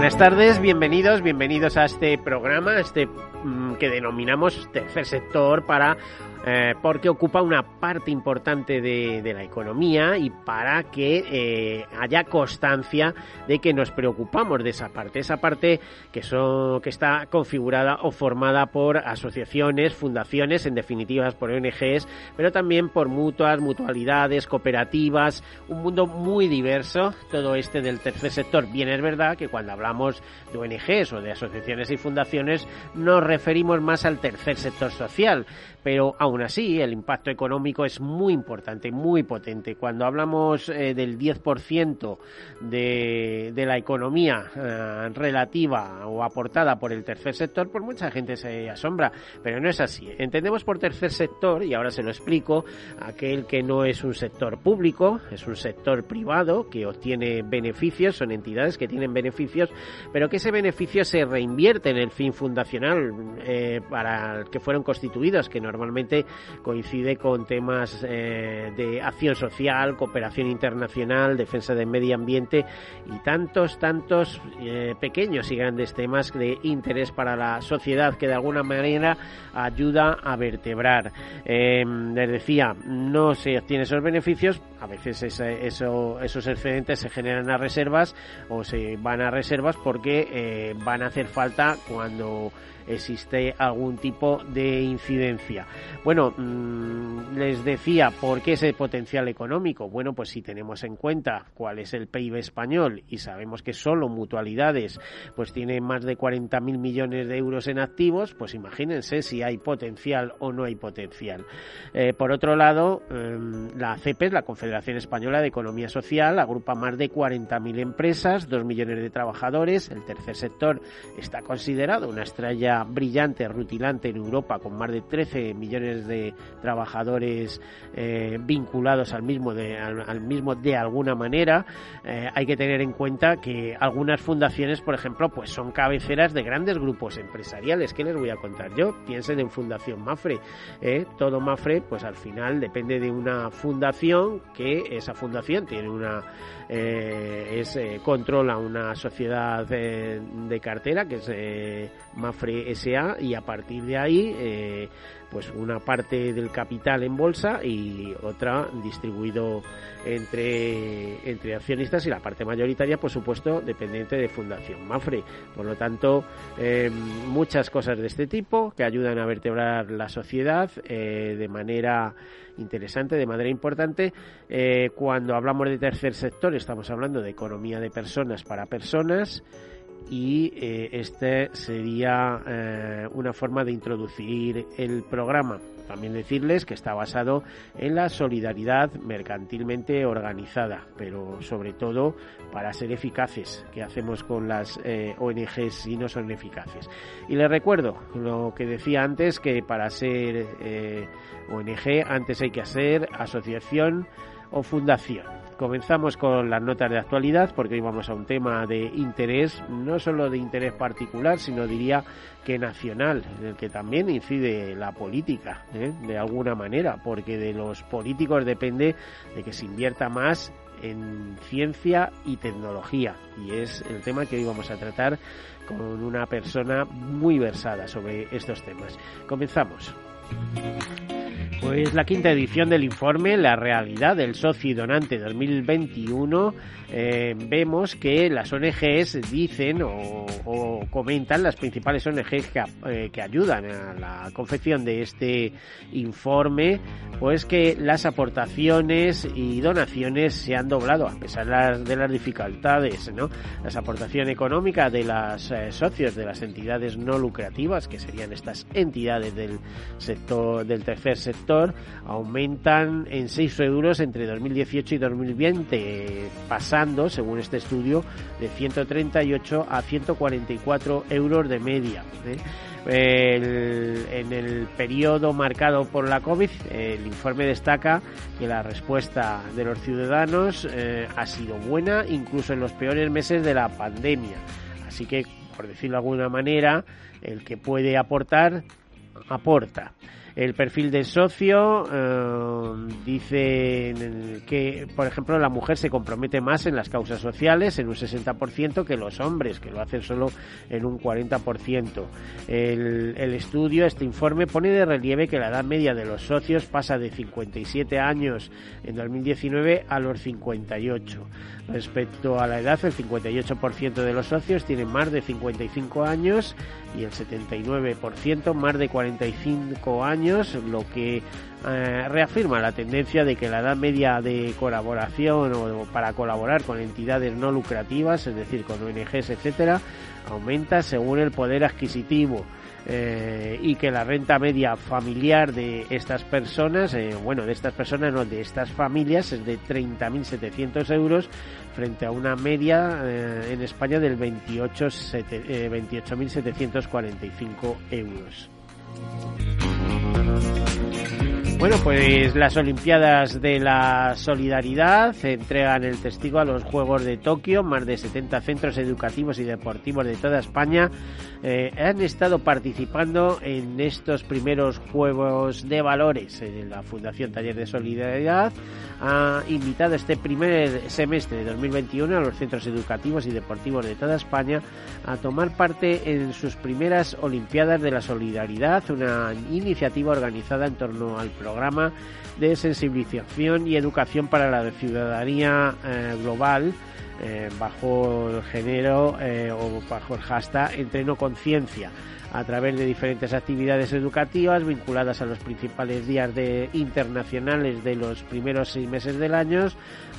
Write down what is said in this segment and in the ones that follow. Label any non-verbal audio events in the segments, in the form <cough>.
Buenas tardes, bienvenidos, bienvenidos a este programa, este mm, que denominamos tercer sector para eh, porque ocupa una parte importante de, la economía y para que eh, haya constancia de que nos preocupamos de esa parte, esa parte que, son, que está configurada o formada por asociaciones, fundaciones, en definitiva por ONGs, pero también por mutuas, mutualidades, cooperativas, un mundo muy diverso, todo este del tercer sector. Bien es verdad que cuando hablamos de ONGs o de asociaciones y fundaciones nos referimos más al tercer sector social, pero aún así el impacto económico es muy importante, muy potente. Cuando hablamos eh, del 10% de, de la economía eh, relativa o aportada por el tercer sector, pues mucha gente se asombra, pero no es así. Entendemos por tercer sector, y ahora se lo explico, aquel que no es un sector público, es un sector privado que obtiene beneficios, son entidades que tienen beneficios, pero que ese beneficio se reinvierte en el fin fundacional eh, para el que fueron constituidos, que normalmente coincide con temas eh, de acción social, cooperación internacional, defensa del medio ambiente y tantos, tantos eh, pequeños y grandes temas de interés para la sociedad que de alguna manera ayuda a vertebrar. Eh, les decía, no se obtienen esos beneficios, a veces ese, eso, esos excedentes se generan a reservas o se van a reservas porque eh, van a hacer falta cuando existe algún tipo de incidencia. Bueno, mmm, les decía, ¿por qué ese potencial económico? Bueno, pues si tenemos en cuenta cuál es el PIB español y sabemos que solo mutualidades pues tiene más de 40.000 millones de euros en activos, pues imagínense si hay potencial o no hay potencial. Eh, por otro lado, eh, la CEPES, la Confederación Española de Economía Social, agrupa más de 40.000 empresas, 2 millones de trabajadores, el tercer sector está considerado una estrella brillante, rutilante en Europa, con más de 13 millones de trabajadores eh, vinculados al mismo, de, al, mismo de alguna manera. Eh, hay que tener en cuenta que algunas fundaciones, por ejemplo, pues son cabeceras de grandes grupos empresariales. ¿Qué les voy a contar yo? Piensen en Fundación Mafre. ¿eh? Todo Mafre, pues al final depende de una fundación que esa fundación tiene una es controla una sociedad de cartera que es Mafre SA y a partir de ahí eh, pues una parte del capital en bolsa y otra distribuido entre, entre accionistas y la parte mayoritaria por supuesto dependiente de Fundación Mafre por lo tanto eh, muchas cosas de este tipo que ayudan a vertebrar la sociedad eh, de manera interesante, de manera importante. Eh, cuando hablamos de tercer sector, estamos hablando de economía de personas para personas y eh, este sería eh, una forma de introducir el programa. También decirles que está basado en la solidaridad mercantilmente organizada, pero sobre todo para ser eficaces, que hacemos con las eh, ONGs si no son eficaces. Y les recuerdo lo que decía antes, que para ser ONG antes hay que hacer asociación o fundación. Comenzamos con las notas de actualidad porque hoy vamos a un tema de interés, no solo de interés particular, sino diría que nacional, en el que también incide la política, ¿eh? de alguna manera, porque de los políticos depende de que se invierta más en ciencia y tecnología. Y es el tema que hoy vamos a tratar con una persona muy versada sobre estos temas. Comenzamos. Pues la quinta edición del informe La realidad del socio y donante 2021 eh, vemos que las ONGs dicen o, comentan las principales ONGs que, eh, que, ayudan a la confección de este informe pues que las aportaciones y donaciones se han doblado a pesar de las, de las dificultades ¿no? las aportaciones económicas de los eh, socios de las entidades no lucrativas que serían estas entidades del sector del tercer sector aumentan en 6 euros entre 2018 y 2020, pasando, según este estudio, de 138 a 144 euros de media. ¿eh? en el periodo marcado por la COVID, el informe destaca que la respuesta de los ciudadanos eh, ha sido buena, incluso en los peores meses de la pandemia. Así que, por decirlo de alguna manera, el que puede aportar, aporta. El perfil de socio eh, dice que, por ejemplo, la mujer se compromete más en las causas sociales en un 60% que los hombres, que lo hacen solo en un 40%. El, el estudio, este informe, pone de relieve que la edad media de los socios pasa de 57 años en 2019 a los 58. Respecto a la edad, el 58% de los socios tienen más de 55 años y el 79% más de 45 años, lo que eh, reafirma la tendencia de que la edad media de colaboración o para colaborar con entidades no lucrativas, es decir, con ONGs, etcétera, aumenta según el poder adquisitivo. Eh, y que la renta media familiar de estas personas, eh, bueno, de estas personas, no, de estas familias es de 30.700 euros frente a una media eh, en España del 28.745 euros. Bueno, pues las Olimpiadas de la Solidaridad entregan el testigo a los Juegos de Tokio. Más de 70 centros educativos y deportivos de toda España eh, han estado participando en estos primeros Juegos de Valores. la Fundación Taller de Solidaridad ha invitado este primer semestre de 2021 a los centros educativos y deportivos de toda España a tomar parte en sus primeras Olimpiadas de la Solidaridad, una iniciativa organizada en torno al programa programa de sensibilización y educación para la ciudadanía eh, global eh, bajo el género eh, o bajo el hashtag Entreno Conciencia a través de diferentes actividades educativas vinculadas a los principales días de, internacionales de los primeros seis meses del año.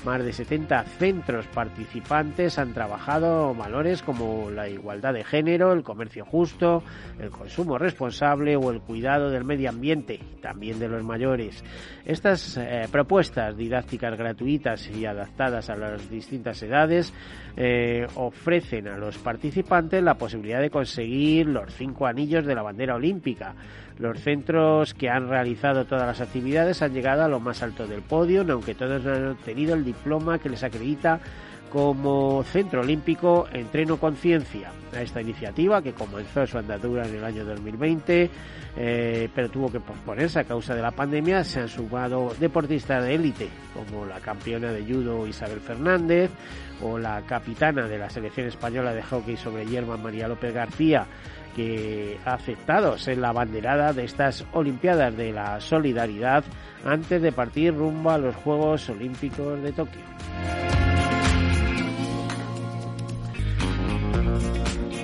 Más de 70 centros participantes han trabajado valores como la igualdad de género, el comercio justo, el consumo responsable o el cuidado del medio ambiente, también de los mayores. Estas eh, propuestas didácticas gratuitas y adaptadas a las distintas edades eh, ofrecen a los participantes la posibilidad de conseguir los cinco anillos de la bandera olímpica. Los centros que han realizado todas las actividades han llegado a lo más alto del podio, aunque todos han obtenido el diploma que les acredita como Centro Olímpico Entreno Conciencia. A esta iniciativa, que comenzó su andadura en el año 2020, eh, pero tuvo que posponerse a causa de la pandemia, se han sumado deportistas de élite, como la campeona de judo Isabel Fernández, o la capitana de la selección española de hockey sobre hierba María López García, que ha aceptado ser la banderada de estas Olimpiadas de la Solidaridad antes de partir rumbo a los Juegos Olímpicos de Tokio.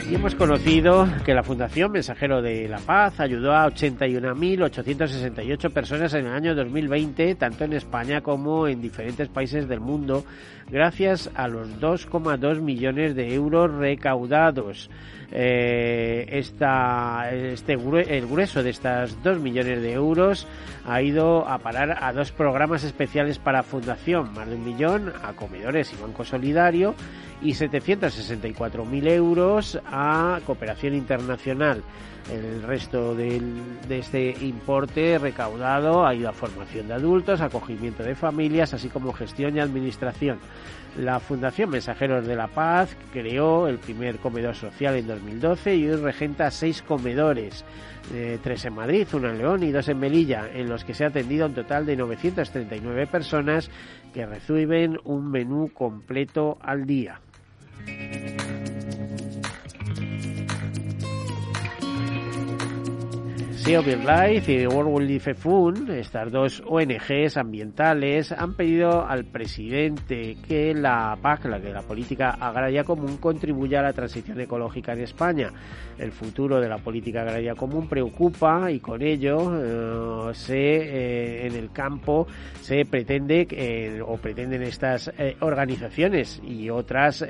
Y hemos conocido que la Fundación Mensajero de la Paz ayudó a 81.868 personas en el año 2020, tanto en España como en diferentes países del mundo, gracias a los 2,2 millones de euros recaudados. Eh, este, el grueso de estas 2 millones de euros ha ido a parar a dos programas especiales para Fundación, más de un millón a comedores y Banco Solidario y 764.000 euros a cooperación internacional. El resto de este importe recaudado ha ido a formación de adultos, acogimiento de familias, así como gestión y administración. La Fundación Mensajeros de la Paz creó el primer comedor social en 2012 y hoy regenta seis comedores, eh, tres en Madrid, uno en León y dos en Melilla, en los que se ha atendido un total de 939 personas que reciben un menú completo al día. Sea Life y World Wildlife Fund, estas dos ONGs ambientales, han pedido al presidente que la PAC, la que la política agraria común, contribuya a la transición ecológica en España. El futuro de la política agraria común preocupa y con ello eh, se eh, en el campo se pretende eh, o pretenden estas organizaciones y otras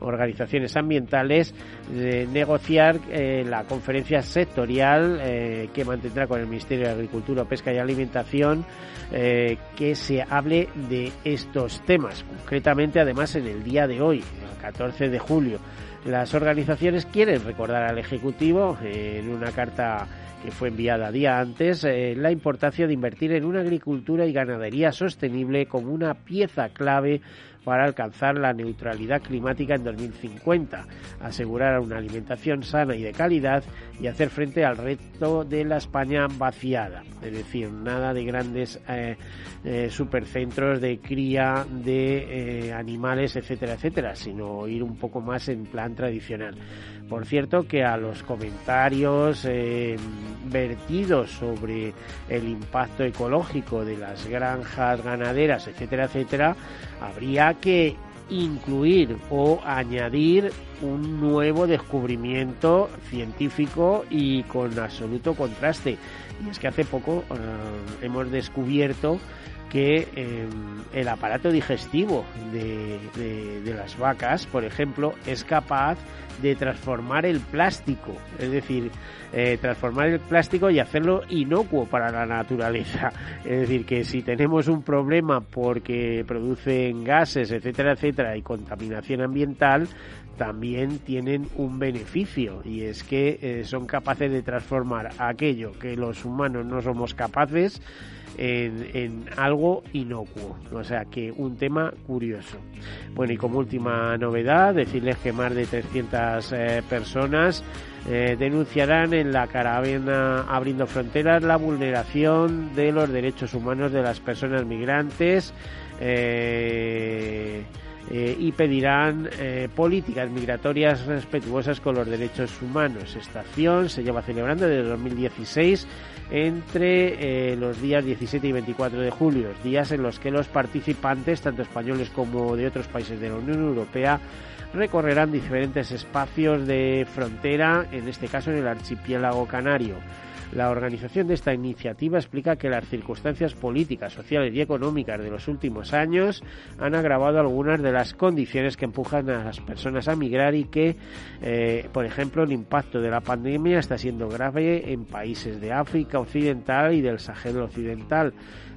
organizaciones ambientales negociar la conferencia sectorial eh, que mantendrá con el Ministerio de Agricultura, Pesca y Alimentación eh, que se hable de estos temas. Concretamente, además, en el día de hoy, el 14 de julio, las organizaciones quieren recordar al Ejecutivo en una carta que fue enviada día antes, eh, la importancia de invertir en una agricultura y ganadería sostenible como una pieza clave para alcanzar la neutralidad climática en 2050, asegurar una alimentación sana y de calidad y hacer frente al reto de la España vaciada. Es decir, nada de grandes eh, eh, supercentros de cría de animales, etcétera, etcétera, sino ir un poco más en plan tradicional. Por cierto que a los comentarios eh, vertidos sobre el impacto ecológico de las granjas ganaderas, etcétera, etcétera, habría que incluir o añadir un nuevo descubrimiento científico y con absoluto contraste. Y es que hace poco eh, hemos descubierto que em, el aparato digestivo de, las vacas, por ejemplo, es capaz de transformar el plástico, es decir, eh, transformar el plástico y hacerlo inocuo para la naturaleza. <laughs> Es decir, que si tenemos un problema porque producen gases, etcétera, etcétera, y contaminación ambiental, también tienen un beneficio y es que eh, son capaces de transformar aquello que los humanos no somos capaces en, algo inocuo. O sea que un tema curioso. Bueno, y como última novedad, decirles que más de 300 eh, personas eh, denunciarán en la caravana Abriendo Fronteras la vulneración de los derechos humanos de las personas migrantes. Y pedirán políticas migratorias respetuosas con los derechos humanos. Esta acción se lleva celebrando desde 2016 entre eh, los días 17 y 24 de julio, días en los que los participantes, tanto españoles como de otros países de la Unión Europea, recorrerán diferentes espacios de frontera, en este caso en el archipiélago canario. La organización de esta iniciativa explica que las circunstancias políticas, sociales y económicas de los últimos años han agravado algunas de las condiciones que empujan a las personas a migrar y que, eh, por ejemplo, el impacto de la pandemia está siendo grave en países de África Occidental y del Sahel Occidental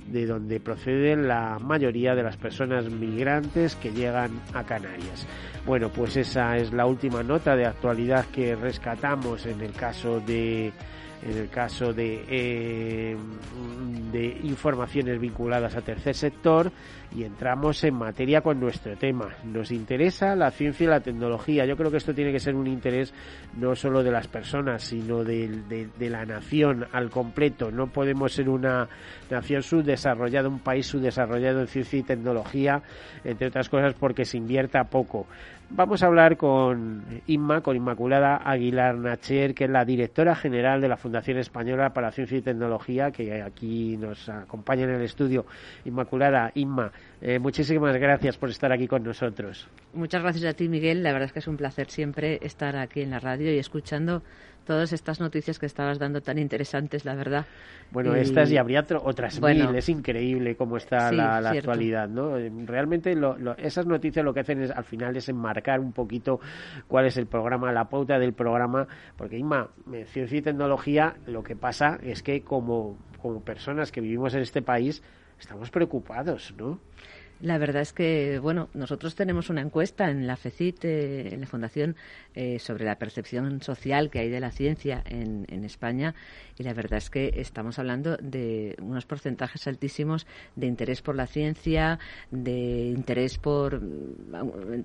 de donde proceden la mayoría de las personas migrantes que llegan a Canarias. Bueno, pues esa es la última nota de actualidad que rescatamos en el caso de en el caso de, eh, de informaciones vinculadas a tercer sector y entramos en materia con nuestro tema. Nos interesa la ciencia y la tecnología. Yo creo que esto tiene que ser un interés no solo de las personas, sino de, de la nación al completo. No podemos ser una nación subdesarrollada, un país subdesarrollado en ciencia y tecnología, entre otras cosas porque se invierta poco. Vamos a hablar con Inma, con Inmaculada Aguilar Nacher, que es la directora general de la Fundación Española para Ciencia y Tecnología, que aquí nos acompaña en el estudio. Inmaculada, Inma, eh, muchísimas gracias por estar aquí con nosotros. Muchas gracias a ti, Miguel. La verdad es que es un placer siempre estar aquí en la radio y escuchando todas estas noticias que estabas dando tan interesantes, la verdad. Bueno, estas y habría otras mil, es increíble cómo está la, actualidad, ¿no? Realmente esas noticias lo que hacen es al final es enmarcar un poquito cuál es el programa, la pauta del programa, porque Inma, ciencia y tecnología, lo que pasa es que como, como personas que vivimos en este país, estamos preocupados, ¿no? La verdad es que, bueno, nosotros tenemos una encuesta en la FECIT, eh, en la Fundación, eh, sobre la percepción social que hay de la ciencia en, España y la verdad es que estamos hablando de unos porcentajes altísimos de interés por la ciencia, de interés por,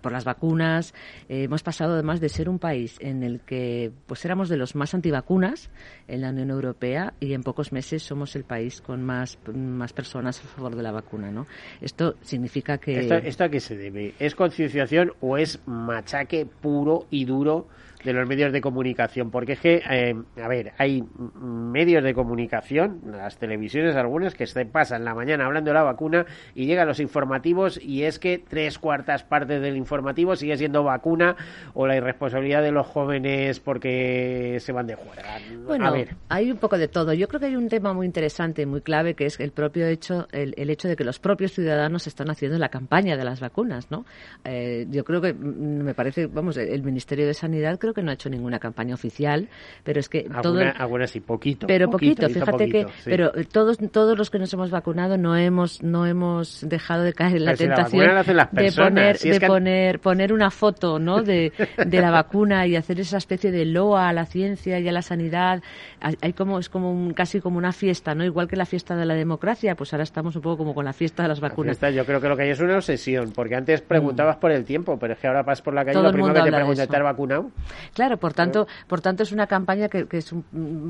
por las vacunas. Eh, hemos pasado además de ser un país en el que pues éramos de los más antivacunas en la Unión Europea y en pocos meses somos el país con más, más personas a favor de la vacuna, ¿no? Esto sin significa que... ¿Esto, a qué se debe? ¿Es concienciación o es machaque puro y duro de los medios de comunicación, porque es que, eh, a ver, hay medios de comunicación, las televisiones algunas, que se pasan la mañana hablando de la vacuna y llegan los informativos y es que tres cuartas partes del informativo sigue siendo vacuna o la irresponsabilidad de los jóvenes porque se van de juerga. Bueno, a ver. hay un poco de todo. Yo creo que hay un tema muy interesante, muy clave, que es el propio hecho, el, hecho de que los propios ciudadanos están haciendo la campaña de las vacunas, ¿no? Eh, yo creo que, mm, me parece, vamos, el Ministerio de Sanidad creo creo que no ha hecho ninguna campaña oficial, pero es que alguna, todo algunas sí, poquito. pero poquito, fíjate poquito, que sí. pero todos todos los que nos hemos vacunado no hemos no hemos dejado de caer en la Pero si la tentación la de poner si de que- poner poner una foto no de, <laughs> de la vacuna y hacer esa especie de loa a la ciencia y a la sanidad hay como es como un, casi como una fiesta no igual que la fiesta de la democracia pues ahora estamos un poco como con la fiesta de las La vacunas fiesta, yo creo que lo que hay es una obsesión, porque antes preguntabas por el tiempo, pero es que ahora vas por la calle y lo primero que te. ¿te has vacunado? Claro, por tanto, por tanto es una campaña que, que es un-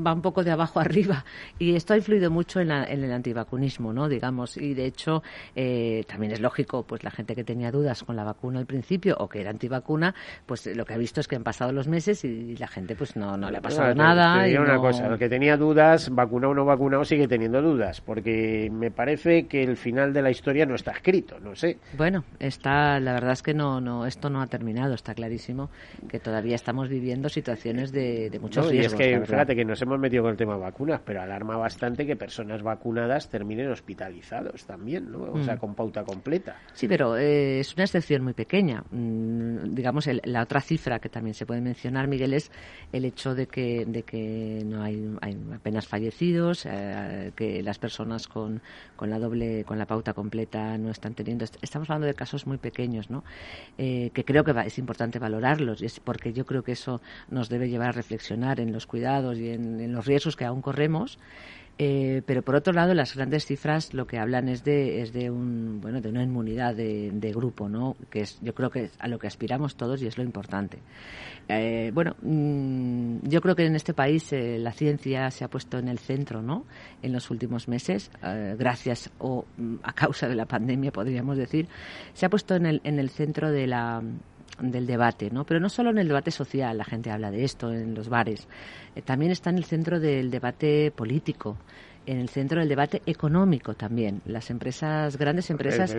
va un poco de abajo <laughs> arriba y esto ha influido mucho en, la- en el antivacunismo, ¿no? Digamos, y de hecho eh, también es lógico, pues la gente que tenía dudas con la vacuna al principio o que era antivacuna, pues lo que ha visto es que han pasado los meses y la gente pues no, no le ha pasado Bueno, te- nada. te y una no- cosa, el que tenía dudas, vacunado o no vacunado, sigue teniendo dudas, porque me parece que el final de la historia no está escrito, no sé. Bueno, está, la verdad es que no, no, esto no ha terminado, está clarísimo que todavía estamos viviendo situaciones de, de muchos ¿no? Y es que, fíjate que nos hemos metido con el tema vacunas, pero alarma bastante que personas vacunadas terminen hospitalizados también, ¿no? O sea, Mm. con pauta completa. Sí, pero eh, es una excepción muy pequeña. Mm, digamos, el- la otra cifra que también se puede mencionar, Miguel, es el hecho de que, de que no hay, hay apenas fallecidos, eh, que las personas con, con la doble, con la pauta completa no están teniendo. Estamos hablando de casos muy pequeños, ¿no? Eh, que creo que va- es importante valorarlos, y es porque yo creo que eso nos debe llevar a reflexionar en los cuidados y en, los riesgos que aún corremos. Eh, pero por otro lado, las grandes cifras lo que hablan es de, es de un bueno de una inmunidad de, grupo, ¿no? Que es yo creo que es a lo que aspiramos todos y es lo importante. Eh, bueno, mm, yo creo que en este país eh, la ciencia se ha puesto en el centro, ¿no? En los últimos meses, gracias o mm, a causa de la pandemia, podríamos decir, se ha puesto en el en el centro de la del debate, ¿no? Pero no solo en el debate social, la gente habla de esto en los bares, eh, también está en el centro del debate político, en el centro del debate económico también. Las empresas, grandes empresas,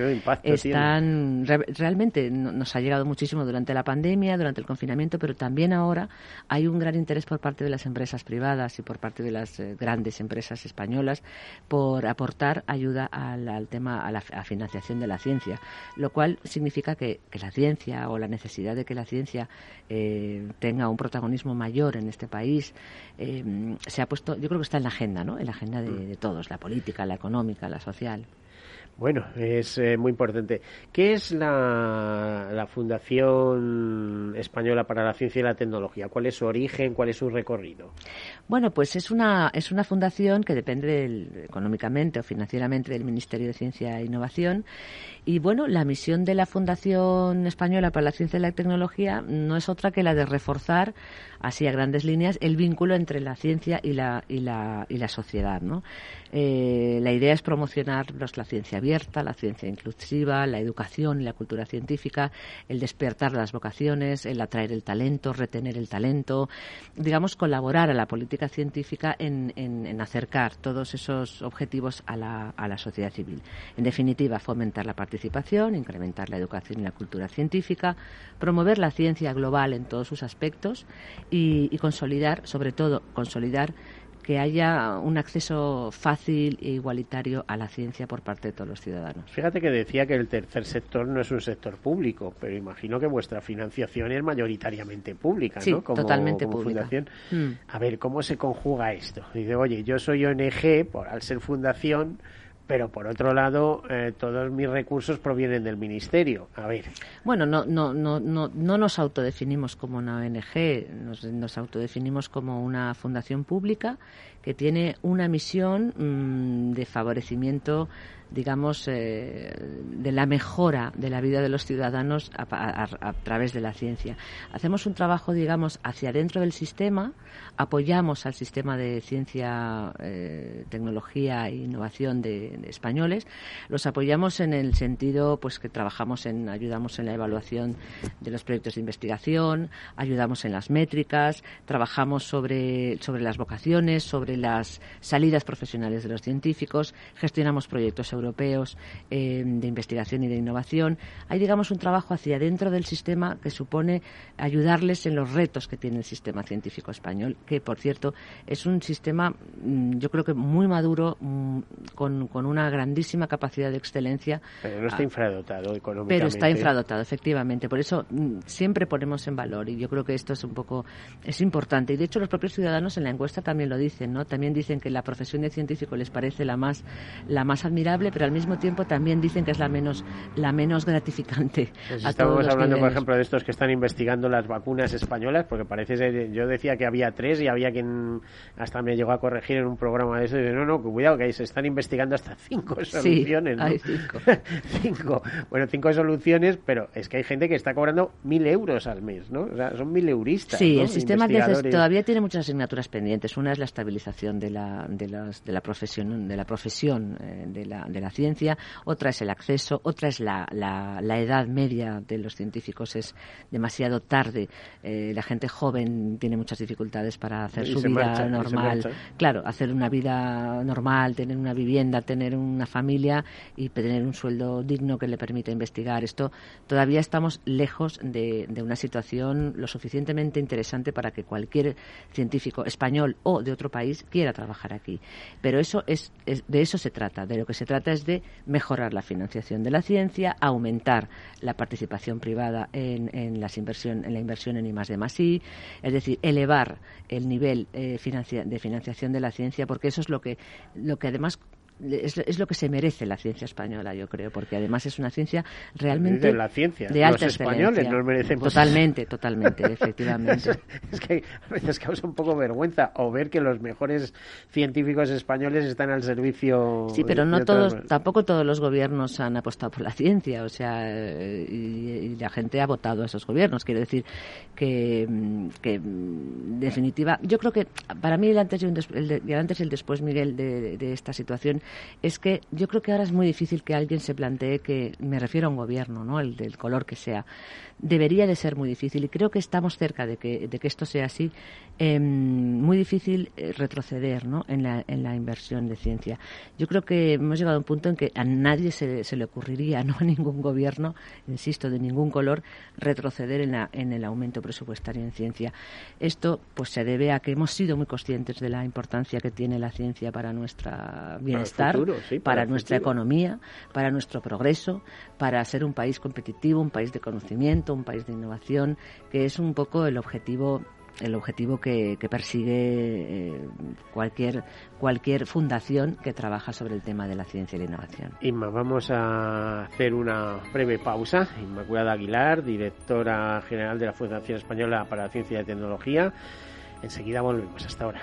están re- realmente no- nos ha llegado muchísimo durante la pandemia, durante el confinamiento, pero también ahora hay un gran interés por parte de las empresas privadas y por parte de las eh, grandes empresas españolas por aportar ayuda al, al tema a la a financiación de la ciencia, lo cual significa que, que la ciencia o la necesidad de que la ciencia eh, tenga un protagonismo mayor en este país eh, se ha puesto, yo creo que está en la agenda, ¿no? En la agenda de, de todos, la política, la económica, la social. Bueno, es eh, muy importante. ¿Qué es la, la Fundación Española para la Ciencia y la Tecnología? ¿Cuál es su origen? ¿Cuál es su recorrido? Bueno, pues es una, es una fundación que depende del- económicamente o financieramente del Ministerio de Ciencia e Innovación. Y bueno, la misión de la Fundación Española para la Ciencia y la Tecnología no es otra que la de reforzar, así a grandes líneas, el vínculo entre la ciencia y la, y la, y la sociedad. ¿no? Eh, la idea es promocionar pues, la ciencia abierta, la ciencia inclusiva, la educación y la cultura científica, el despertar las vocaciones, el atraer el talento, retener el talento, digamos, colaborar a la política científica en, en- en acercar todos esos objetivos a la, a la sociedad civil. En definitiva, fomentar la participación, incrementar la educación y la cultura científica, promover la ciencia global en todos sus aspectos y, y consolidar, sobre todo, consolidar que haya un acceso fácil e igualitario a la ciencia por parte de todos los ciudadanos. Fíjate que decía que el tercer sector no es un sector público, pero imagino que vuestra financiación es mayoritariamente pública, Sí, ¿no? Como, totalmente como pública. fundación. Mm. A ver, ¿cómo se conjuga esto? Dice, oye, yo soy ONG por, al ser fundación, pero por otro lado, eh, todos mis recursos provienen del ministerio. A ver, Bueno, no, no, no, no, no nos autodefinimos como una ONG, nos, nos autodefinimos como una fundación pública que tiene una misión mm, de favorecimiento, digamos, eh, de la mejora de la vida de los ciudadanos a, través de la ciencia. Hacemos un trabajo, digamos, hacia dentro del sistema, apoyamos al sistema de ciencia, eh, tecnología e innovación de, de españoles, los apoyamos en el sentido, pues, que trabajamos en, ayudamos en la evaluación de los proyectos de investigación, ayudamos en las métricas, trabajamos sobre, sobre las vocaciones, sobre las salidas profesionales de los científicos, gestionamos proyectos europeos europeos de investigación y de innovación. Hay, digamos, un trabajo hacia dentro del sistema que supone ayudarles en los retos que tiene el sistema científico español, que, por cierto, es un sistema, mm, yo creo que muy maduro, mm, con, con una grandísima capacidad de excelencia. Pero no está ah, infradotado económicamente. Pero está infradotado, efectivamente. Por eso mm, siempre ponemos en valor y yo creo que esto es un poco es importante. Y de hecho los propios ciudadanos en la encuesta también lo dicen, ¿no? También dicen que la profesión de científico les parece la más la más admirable, pero al mismo tiempo también dicen que es la menos la menos gratificante. Pues estamos hablando, por ejemplo, de estos que están investigando las vacunas españolas, porque parece ser, yo decía que había tres y había quien hasta me llegó a corregir en un programa de eso y dice, no, no, cuidado, que se están investigando hasta cinco soluciones. hay cinco. <laughs> cinco. Bueno, cinco soluciones, pero es que hay gente que está cobrando mil euros al mes, ¿no? O sea, son mil euristas. Sí, el sistema todavía tiene muchas asignaturas pendientes. Una es la estabilización de la, de, las, de la profesión, de la, profesión eh, de, la, de la ciencia, otra es el acceso, otra es la, la, la edad media de los científicos es demasiado tarde. Eh, la gente joven tiene muchas dificultades para hacer su vida normal. Claro, hacer una vida normal, tener una vivienda, tener una familia y tener un sueldo digno que le permita investigar. Esto todavía estamos lejos de, de una situación lo suficientemente interesante para que cualquier científico español o de otro país quiera trabajar aquí. Pero eso es, de eso se trata. De lo que se trata es de mejorar la financiación de la ciencia, aumentar la participación privada en, en, las inversión, en la inversión en I I, es decir, elevar el nivel eh, de financiación de la ciencia, porque eso es lo que, lo que además es, lo que se merece la ciencia española, yo creo, porque además es una ciencia realmente de, la ciencia. de alta Los españoles nos merecemos. Totalmente, totalmente, <laughs> efectivamente. es que a veces causa un poco vergüenza o ver que los mejores científicos españoles están al servicio. Sí, pero no todos, tampoco todos los gobiernos han apostado por la ciencia, o sea, y, la gente ha votado a esos gobiernos. Quiero decir que, que en definitiva, yo creo que para mí el antes y, el, antes y el después, Miguel, de esta situación es que yo creo que ahora es muy difícil que alguien se plantee que, me refiero a un gobierno, ¿no? El del color que sea, debería de ser muy difícil y creo que estamos cerca de que, de que esto sea así, eh, muy difícil eh, retroceder ¿no? en, la, en la inversión de ciencia. Yo creo que hemos llegado a un punto en que a nadie se, se le ocurriría, <laughs> no a ningún gobierno, insisto, de ningún color, retroceder en, la, en el aumento presupuestario en ciencia. Esto pues se debe a que hemos sido muy conscientes de la importancia que tiene la ciencia para nuestro bienestar, para, nuestra economía, para nuestro progreso, para ser un país competitivo, un país de conocimiento, un país de innovación, que es un poco el objetivo el objetivo que, persigue eh, cualquier cualquier fundación que trabaja sobre el tema de la ciencia y la innovación. Inma, vamos a hacer una breve pausa. Inmaculada Aguilar, directora general de la Fundación Española para la Ciencia y Tecnología. Enseguida volvemos. Hasta ahora.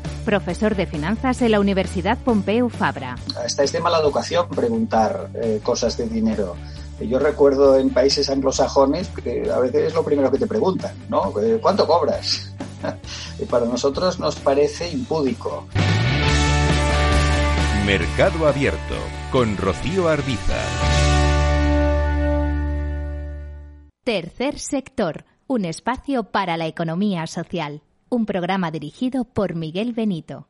profesor de finanzas en la Universidad Pompeu Fabra. Estáis de mala educación preguntar eh, cosas de dinero. Yo recuerdo en países anglosajones que a veces es lo primero que te preguntan, ¿no? Eh, ¿Cuánto cobras? <laughs> y para nosotros nos parece impúdico. Mercado Abierto con Rocío Arbiza. Tercer sector, un espacio para la economía social. Un programa dirigido por Miguel Benito.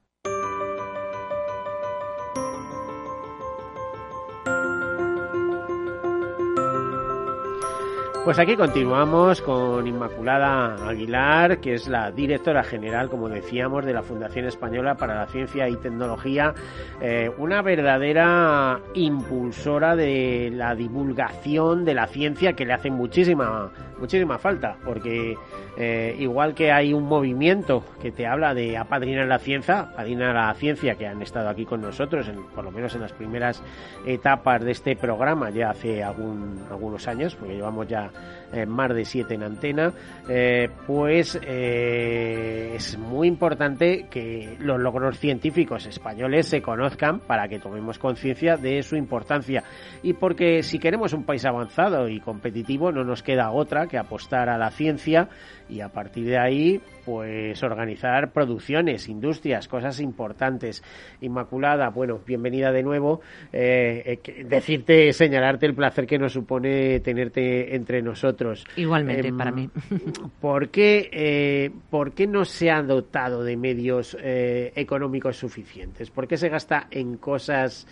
Pues aquí continuamos con Inmaculada Aguilar, que es la directora general, como decíamos, de la Fundación Española para la Ciencia y Tecnología, eh, una verdadera impulsora de la divulgación de la ciencia que le hace muchísima, muchísima falta, porque eh, igual que hay un movimiento que te habla de apadrinar la ciencia, apadrinar la ciencia, que han estado aquí con nosotros, en, por lo menos en las primeras etapas de este programa, ya hace algún, algunos años, porque llevamos ya eh, más de siete en antena, eh, pues eh, es muy importante que los logros científicos españoles se conozcan para que tomemos conciencia de su importancia. Y porque si queremos un país avanzado y competitivo, no nos queda otra que apostar a la ciencia y a partir de ahí pues organizar producciones, industrias, cosas importantes. Inmaculada, bueno, bienvenida de nuevo. Eh, decirte, señalarte el placer que nos supone tenerte entre nosotros. Igualmente, Em, para mí. <laughs> ¿Por qué, eh, ¿Por qué no se ha dotado de medios eh, económicos suficientes? ¿Por qué se gasta en cosas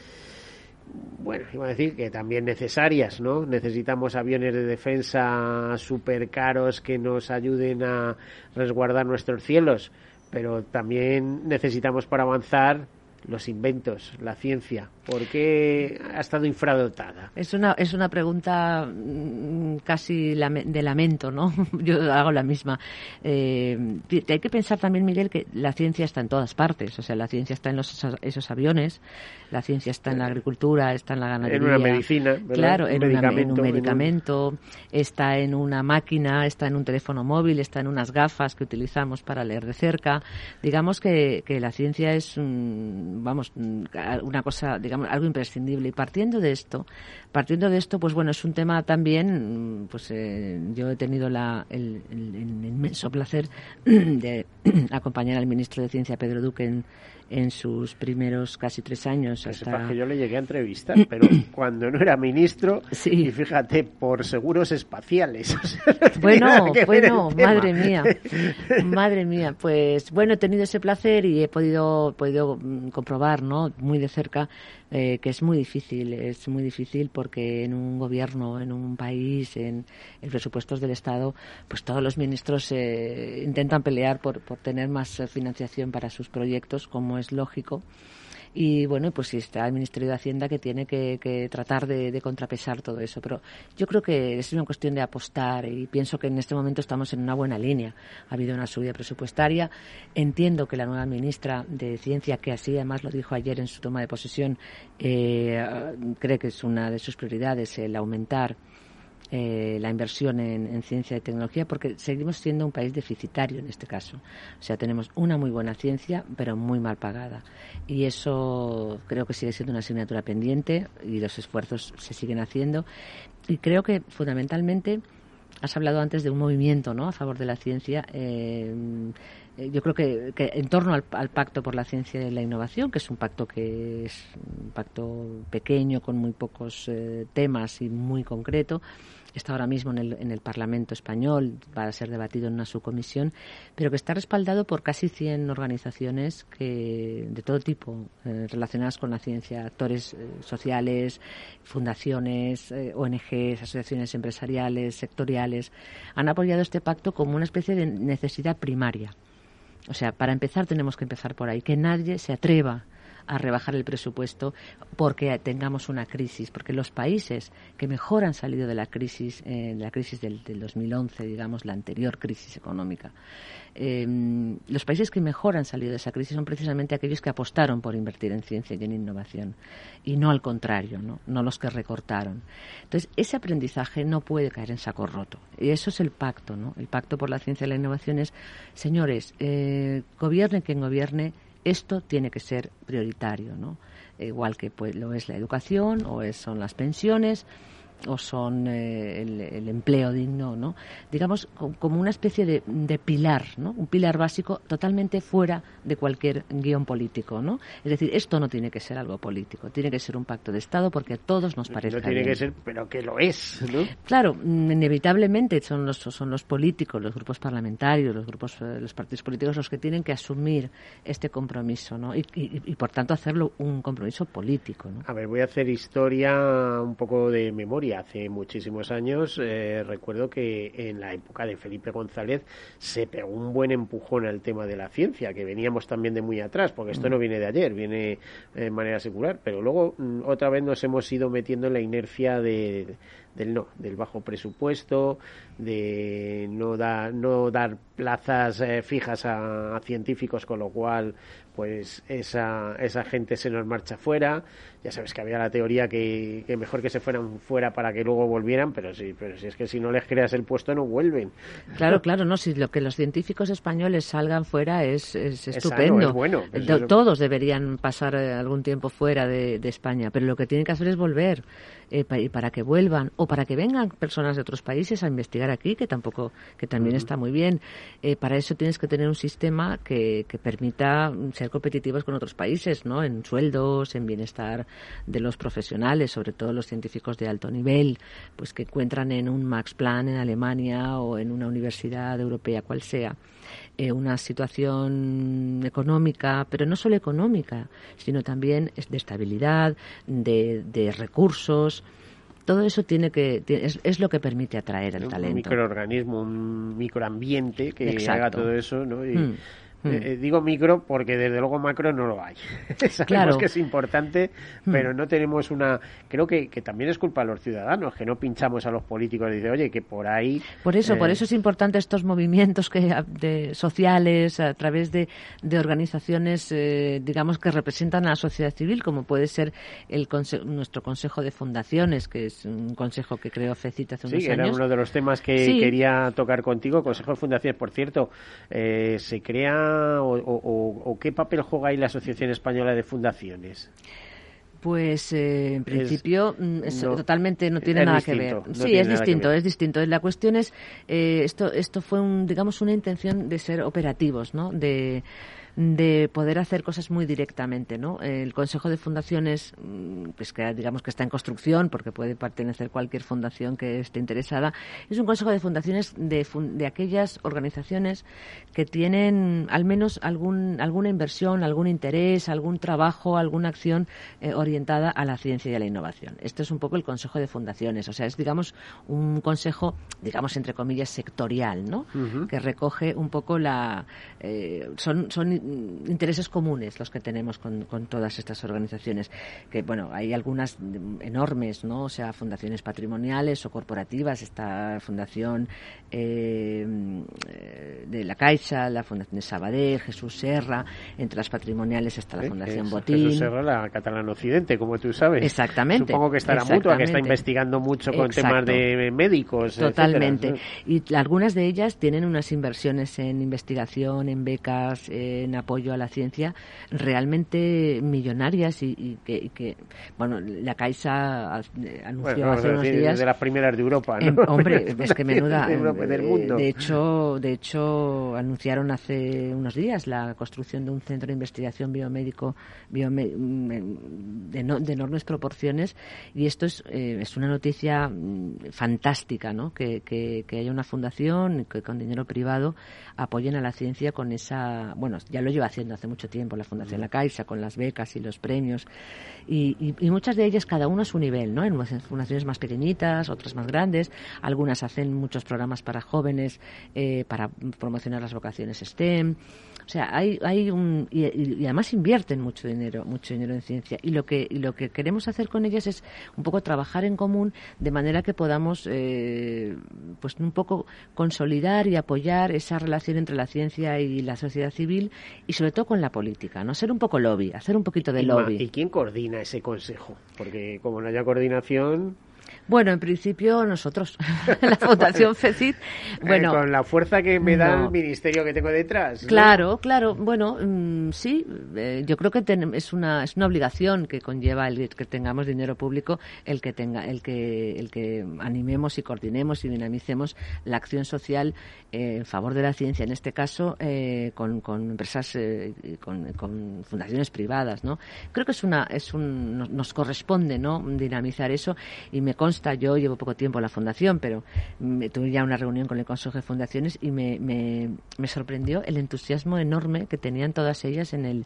bueno, iba a decir que también necesarias, ¿no? Necesitamos aviones de defensa súper caros que nos ayuden a resguardar nuestros cielos, pero también necesitamos para avanzar los inventos, la ciencia. ¿Por qué ha estado infradotada? Es una, es una pregunta mm, casi de lamento, ¿no? <laughs> Yo hago la misma. Eh, hay que pensar también, Miguel, que la ciencia está en todas partes. O sea, la ciencia está en los, esos, aviones, la ciencia está en la agricultura, está en la ganadería. En una medicina, ¿verdad? Claro, Un en, una- en medicamento, un en un- medicamento, está en una máquina, está en un teléfono móvil, está en unas gafas que utilizamos para leer de cerca. Digamos que, que la ciencia es, un- vamos, un- una cosa, digamos, algo imprescindible. Y partiendo de esto, partiendo de esto, pues bueno, es un tema también, pues eh, yo he tenido la, el, el- el inmenso placer <clears throat> de <clears throat> acompañar al ministro de Ciencia, Pedro Duque, en, en sus primeros casi tres años. Que hasta- que yo le llegué a entrevistar, <clears throat> pero cuando no era ministro, Sí. y fíjate, por seguros espaciales. <laughs> O sea, no tenía Bueno, bueno, madre mía, <laughs> madre mía. Pues bueno, he tenido ese placer y he podido, podido mm, comprobar, ¿no? Muy de cerca eh, que es muy difícil, es muy difícil porque en un gobierno, en un país, en, presupuestos del Estado, pues todos los ministros eh, intentan pelear por, por tener más eh, financiación para sus proyectos, como es lógico. Y bueno, pues sí está el Ministerio de Hacienda que tiene que, que tratar de, de contrapesar todo eso. Pero yo creo que es una cuestión de apostar y pienso que en este momento estamos en una buena línea. Ha habido una subida presupuestaria. Entiendo que la nueva ministra de Ciencia, que así además lo dijo ayer en su toma de posesión, eh, cree que es una de sus prioridades el aumentar eh, la inversión en, en ciencia y tecnología porque seguimos siendo un país deficitario en este caso. O sea, tenemos una muy buena ciencia, pero muy mal pagada. Y eso creo que sigue siendo una asignatura pendiente y los esfuerzos se siguen haciendo. Y creo que fundamentalmente has hablado antes de un movimiento ¿no? a favor de la ciencia. Eh, yo creo que, en torno al, al, Pacto por la Ciencia y la Innovación, que es un pacto que es un pacto pequeño, con muy pocos eh, temas y muy concreto, está ahora mismo en el, en el, Parlamento español para ser debatido en una subcomisión, pero que está respaldado por casi 100 organizaciones que, de todo tipo eh, relacionadas con la ciencia, actores eh, sociales, fundaciones, eh, ONGs, asociaciones empresariales, sectoriales, han apoyado este pacto como una especie de necesidad primaria. O sea, para empezar tenemos que empezar por ahí, que nadie se atreva rebajar el presupuesto porque tengamos una crisis, porque los países que mejor han salido de la crisis, eh, la crisis del, del, 2011, digamos, la anterior crisis económica, eh, los países que mejor han salido de esa crisis son precisamente aquellos que apostaron por invertir en ciencia y en innovación, y no al contrario, no, no los que recortaron. Entonces, ese aprendizaje no puede caer en saco roto, y eso es el pacto, ¿no? El pacto por la ciencia y la innovación es, señores, eh, gobierne quien gobierne, esto tiene que ser prioritario, ¿no? Igual que pues, lo es la educación o es, son las pensiones. O son eh, el, empleo digno, ¿no? Digamos, como una especie de, de, pilar, ¿no? Un pilar básico totalmente fuera de cualquier guion político, ¿no? Es decir, esto no tiene que ser algo político, tiene que ser un pacto de Estado porque a todos nos parece No tiene que ser, pero que lo es, ¿no? Claro, mm, inevitablemente son los, son los políticos, los grupos parlamentarios, los grupos, eh, los partidos políticos los que tienen que asumir este compromiso, ¿no? Y, y, por tanto hacerlo un compromiso político, ¿no? A ver, voy a hacer historia un poco de memoria. Hace muchísimos años eh, recuerdo que en la época de Felipe González se pegó un buen empujón al tema de la ciencia, que veníamos también de muy atrás, porque esto mm. no viene de ayer, viene de manera secular, pero luego mm, otra vez nos hemos ido metiendo en la inercia de, del no, del bajo presupuesto, de no, da, no dar plazas eh, fijas a, científicos, con lo cual pues esa, esa gente se nos marcha fuera. Ya sabes que había la teoría que, que, mejor que se fueran fuera para que luego volvieran, pero sí, pero si es que si no les creas el puesto no vuelven. Claro, <laughs> claro, no, si lo que los científicos españoles salgan fuera es, es estupendo. es bueno. Todos deberían pasar eh, algún tiempo fuera de, España, pero lo que tienen que hacer es volver. Eh, y para que vuelvan o para que vengan personas de otros países a investigar aquí, que tampoco, que también está muy bien. Eh, para eso tienes que tener un sistema que, que permita ser competitivos con otros países, ¿no? En sueldos, en bienestar de los profesionales, sobre todo los científicos de alto nivel, pues que encuentran en un Max Planck en Alemania o en una universidad europea, cual sea, eh, una situación económica, pero no solo económica, sino también de estabilidad, de, de recursos, todo eso tiene que es, lo que permite atraer el talento. Un microorganismo, un microambiente que haga todo eso, ¿no? Y, mm. Eh, mm. eh, digo micro porque desde luego macro no lo hay. <laughs> Sabemos que es importante, mm. pero no tenemos una. Creo que, que, también es culpa de los ciudadanos, que no pinchamos a los políticos y dice, oye, que por ahí. Por eso, por eh, eso es importante estos movimientos que de, sociales a través de, de organizaciones, digamos, que representan a la sociedad civil, como puede ser el nuestro Consejo de Fundaciones, que es un consejo que creó FECIT hace unos años. Sí, era uno de los temas que quería tocar contigo. Consejo de Fundaciones, por cierto, se crea o, qué papel juega ahí la Asociación Española de Fundaciones? Pues eh, en principio mm, totalmente no tiene nada que ver. sí, es distinto, es distinto. La cuestión es eh, esto esto fue un digamos una intención de ser operativos, ¿no? De de poder hacer cosas muy directamente, ¿no? El Consejo de Fundaciones, mm, pues que digamos que está en construcción, porque puede pertenecer cualquier fundación que esté interesada, es un Consejo de Fundaciones de, de aquellas organizaciones que tienen al menos algún, alguna inversión, algún interés, algún trabajo, alguna acción eh, orientada a la ciencia y a la innovación. Este es un poco el Consejo de Fundaciones, o sea, es digamos un consejo, digamos entre comillas, sectorial, ¿no? Que recoge un poco la... Eh, son, son intereses comunes los que tenemos con, todas estas organizaciones. Que, bueno, hay algunas enormes, ¿no? O sea, fundaciones patrimoniales o corporativas. Esta fundación eh, de la Caixa, la Fundación de Sabadell, Jesús Serra. Entre las patrimoniales está la Fundación Botín. Jesús Serra, la Catalana Occidente, como tú sabes. Exactamente. Supongo que está la mutua, que está investigando mucho con temas de médicos. Totalmente. Y algunas de ellas tienen unas inversiones en investigación, en becas, en apoyo a la ciencia realmente millonarias y, que, bueno, la Caixa anunció hace unos días... de las primeras de Europa, hombre, <laughs> es que menuda... de, hecho, de hecho, anunciaron hace unos días la construcción de un centro de investigación biomédico de, enormes proporciones y esto es, eh, es una noticia mm, fantástica, ¿no? Que, que, que haya una fundación que con dinero privado apoyen a la ciencia con esa... Bueno, ya lo lleva haciendo hace mucho tiempo la Fundación La Caixa con las becas y los premios y, muchas de ellas cada uno a su nivel, ¿no? En fundaciones más pequeñitas, otras más grandes, algunas hacen muchos programas para jóvenes eh, para promocionar las vocaciones STEM. O sea, hay, hay un y, además invierten mucho dinero, mucho dinero en ciencia y lo que lo que queremos hacer con ellas es un poco trabajar en común de manera que podamos eh, pues un poco consolidar y apoyar esa relación entre la ciencia y la sociedad civil y sobre todo con la política, no ser un poco lobby, hacer un poquito de lobby. ¿Y quién coordina ese consejo? Porque como no haya coordinación Bueno, en principio nosotros, <laughs> la Fundación <laughs> FECIT. Bueno, con la fuerza que me da el ministerio que tengo detrás. Claro, claro. Bueno, mm, sí, eh, yo creo que es una es una obligación que conlleva el que tengamos dinero público, el que tenga, el que el que animemos y coordinemos y dinamicemos la acción social eh, en favor de la ciencia, en este caso eh, con, con, empresas, con, con, fundaciones privadas, ¿no? Creo que es una es un nos corresponde, ¿no? Dinamizar eso y me consta, yo llevo poco tiempo en la fundación, pero tuve ya una reunión con el Consejo de Fundaciones y me, me, me sorprendió el entusiasmo enorme que tenían todas ellas en el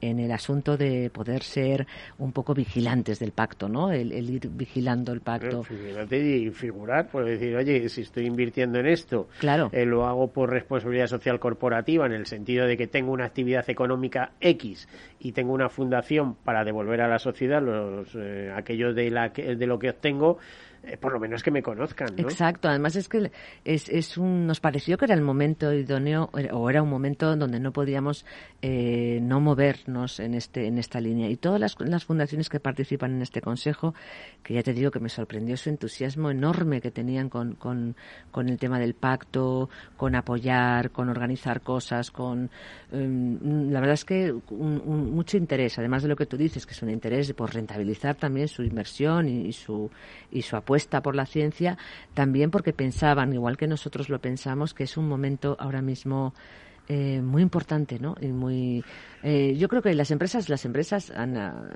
en el asunto de poder ser un poco vigilantes del pacto, ¿no? El, ir vigilando el pacto. y figurar, pues decir, oye, si estoy invirtiendo en esto, claro. Eh, lo hago por responsabilidad social corporativa, en el sentido de que tengo una actividad económica X y tengo una fundación para devolver a la sociedad los, eh, aquello de, la, de lo que obtengo, eh, por lo menos que me conozcan. ¿no? Exacto, además es que es, es un, nos pareció que era el momento idóneo o era un momento donde no podíamos eh, no movernos en, este, en esta línea. Y todas las, las, fundaciones que participan en este consejo, que ya te digo que me sorprendió su entusiasmo enorme que tenían con, con, con el tema del pacto, con apoyar, con organizar cosas, con. Em, la verdad es que un, mucho interés, además de lo que tú dices, que es un interés por rentabilizar también su inversión y, y su, y su apoyo apuesta por la ciencia, también porque pensaban, igual que nosotros lo pensamos, que es un momento ahora mismo eh, muy importante, ¿no? Y muy eh, yo creo que las empresas, las empresas han, ah,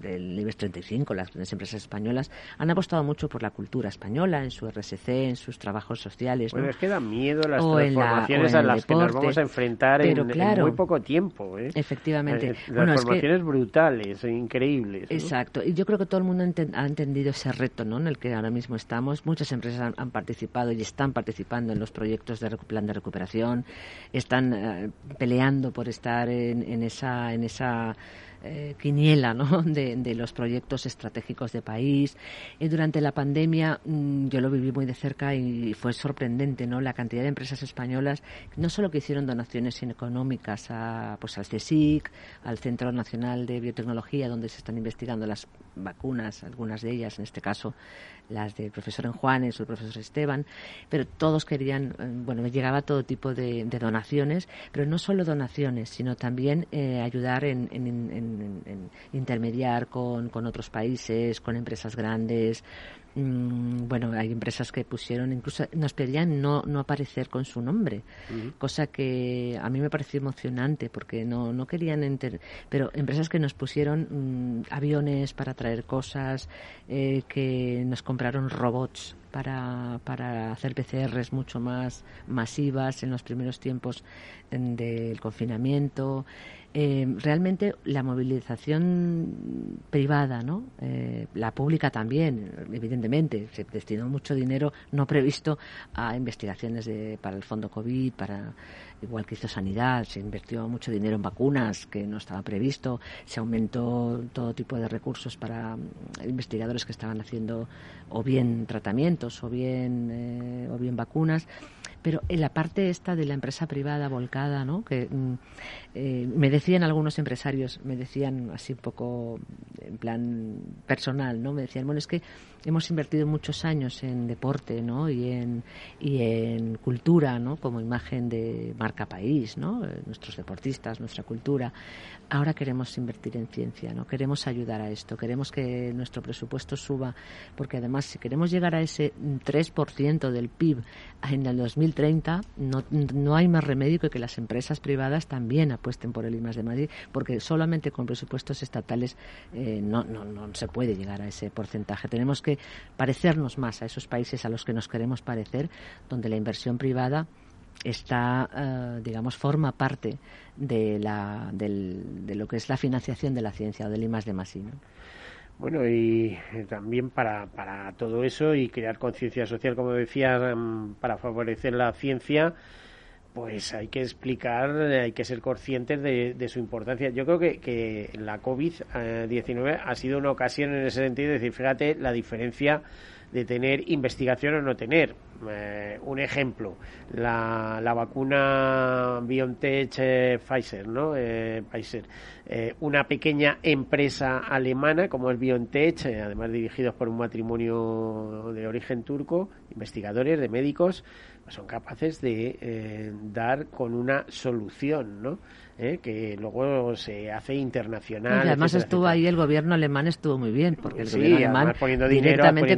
del IBEX 35, las grandes empresas españolas, han apostado mucho por la cultura española, en su RSC, en sus trabajos sociales. Bueno, es que da miedo las transformaciones a las que nos vamos a enfrentar en, muy poco tiempo. ¿eh? Efectivamente. Eh, transformaciones brutales, e increíbles. Exacto. Y yo creo que todo el mundo ha entendido ese reto ¿no? en el que ahora mismo estamos. Muchas empresas han, participado y están participando en los proyectos de plan de recuperación, están peleando por estar en, en esa, en esa eh, quiniela ¿no? <laughs> de, los proyectos estratégicos de país. Y durante la pandemia mm, yo lo viví muy de cerca y fue sorprendente ¿no? la cantidad de empresas españolas, no solo que hicieron donaciones económicas a, pues, al CSIC, al Centro Nacional de Biotecnología, donde se están investigando las vacunas, algunas de ellas, en este caso las del profesor Enjuanes o el profesor Esteban, pero todos querían, eh, bueno, me llegaba todo tipo de, donaciones, pero no solo donaciones, sino también eh, ayudar en, intermediar con, con otros países, con empresas grandes, Mm, bueno, hay empresas que pusieron, incluso nos pedían no, no aparecer con su nombre, cosa que a mí me pareció emocionante porque no, no querían, enter pero empresas que nos pusieron mm, aviones para traer cosas, eh, que nos compraron robots para, para hacer PCRs mucho más masivas en los primeros tiempos del confinamiento. Eh, realmente la movilización privada, ¿no? Eh, la pública también, evidentemente, se destinó mucho dinero no previsto a investigaciones de, para el fondo COVID, para igual que hizo sanidad, se invirtió mucho dinero en vacunas que no estaba previsto, se aumentó todo tipo de recursos para mm, investigadores que estaban haciendo o bien tratamientos o bien eh, o bien vacunas pero en la parte esta de la empresa privada volcada, ¿no? Que mm, eh, me decían algunos empresarios, me decían así un poco en plan personal, ¿no? Me decían, bueno, es que hemos invertido muchos años en deporte, ¿no? Y en, y en cultura, ¿no? Como imagen de marca país, ¿no? Eh, nuestros deportistas, nuestra cultura. Ahora queremos invertir en ciencia, ¿no? Queremos ayudar a esto, queremos que nuestro presupuesto suba, porque además si queremos llegar a ese 3% del PIB en el 2030, no, no hay más remedio que que las empresas privadas también apuesten por el I de Madrid, porque solamente con presupuestos estatales eh, no, no, no se puede llegar a ese porcentaje. Tenemos que parecernos más a esos países a los que nos queremos parecer, donde la inversión privada está, eh, digamos, forma parte de, la, de lo que es la financiación de la ciencia o del I de Masí. Bueno, y también para, para todo eso y crear conciencia social, como decía, mm, para favorecer la ciencia, pues hay que explicar, hay que ser conscientes de, su importancia. Yo creo que, que la COVID-19 ha sido una ocasión en ese sentido de decir, fíjate la diferencia de tener investigación o no tener. Eh, un ejemplo, la, la vacuna BioNTech eh, Pfizer, ¿no? Eh, Pfizer. una pequeña empresa alemana como es BioNTech, además dirigidos por un matrimonio de origen turco, investigadores, de médicos, son capaces de dar con una solución, ¿no? ¿eh? que luego se hace internacional. Y además estuvo ahí el gobierno alemán estuvo muy bien, porque el gobierno alemán directamente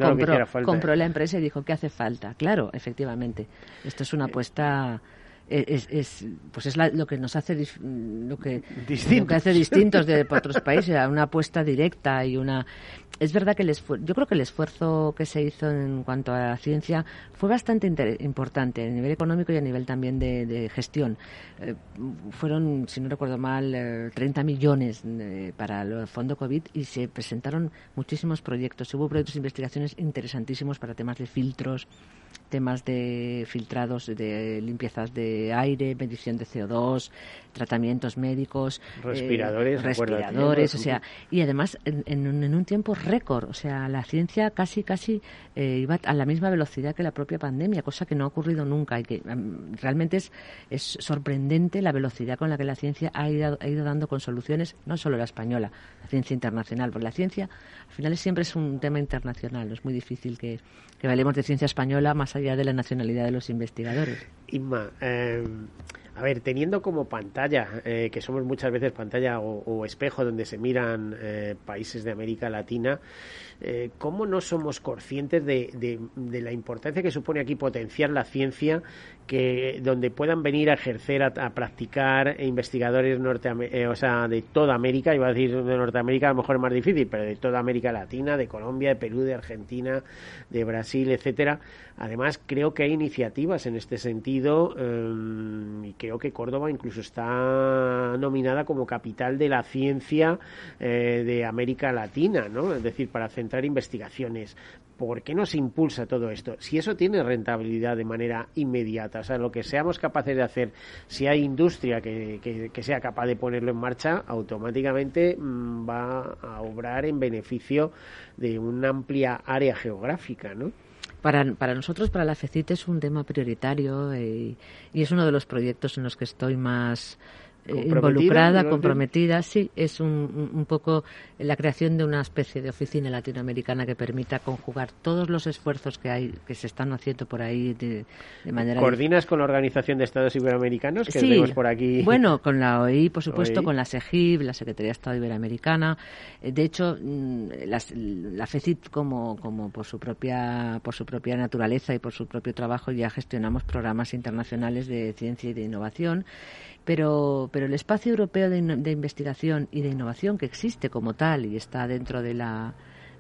compró, la empresa y dijo que hace falta. Claro, efectivamente. Esto es una eh, apuesta es, pues es lo que nos hace lo que, lo que hace distintos de otros países una apuesta directa y una es verdad que el yo creo que el esfuerzo que se hizo en cuanto a la ciencia fue bastante importante a nivel económico y a nivel también de, gestión. Eh, fueron si no recuerdo mal 30 eh, millones eh, para el fondo covid y se presentaron muchísimos proyectos. Hubo proyectos de investigaciones interesantísimos para temas de filtros temas de filtrados, de limpiezas de aire, medición de CO2, tratamientos médicos, respiradores, eh, respiradores, o sea, y además en, un tiempo récord, o sea, la ciencia casi casi eh, iba a la misma velocidad que la propia pandemia, cosa que no ha ocurrido nunca y que realmente es, es sorprendente la velocidad con la que la ciencia ha ido, ha ido dando con soluciones, no solo la española, la ciencia internacional, porque la ciencia al final siempre es un tema internacional, es muy difícil que, que hablemos de ciencia española más allá de la nacionalidad de los investigadores. Inma, eh, a ver, teniendo como pantalla, eh, que somos muchas veces pantalla o, espejo donde se miran eh, países de América Latina, eh, ¿cómo no somos conscientes de, la importancia que supone aquí potenciar la ciencia, que donde puedan venir a ejercer, a, practicar investigadores norte, o sea, de toda América, iba a decir de Norteamérica, a lo mejor es más difícil, pero de toda América Latina, de Colombia, de Perú, de Argentina, de Brasil, etcétera. Además, creo que hay iniciativas en este sentido y que creo que Córdoba incluso está nominada como capital de la ciencia eh, de América Latina, ¿no? Es decir, para centrar investigaciones. ¿Por qué no se impulsa todo esto? Si eso tiene rentabilidad de manera inmediata, o sea, lo que seamos capaces de hacer, si hay industria que, que, sea capaz de ponerlo en marcha, automáticamente mm, va a obrar en beneficio de una amplia área geográfica, ¿no? Para, para nosotros, para la FECIT, es un tema prioritario eh, y es uno de los proyectos en los que estoy más eh, involucrada, comprometida, sí, es un, un, poco la creación de una especie de oficina latinoamericana que permita conjugar todos los esfuerzos que hay, que se están haciendo por ahí de, manera. ¿Coordinas con la Organización de Estados Iberoamericanos que sí, por aquí? Bueno, con la OI, por supuesto, con la SEGIB, la Secretaría de Estado Iberoamericana. Eh, de hecho, mm, la FECIT, como, como por su propia por su propia naturaleza y por su propio trabajo, ya gestionamos programas internacionales de ciencia y de innovación pero, pero el espacio europeo de, investigación y de innovación que existe como tal y está dentro de la,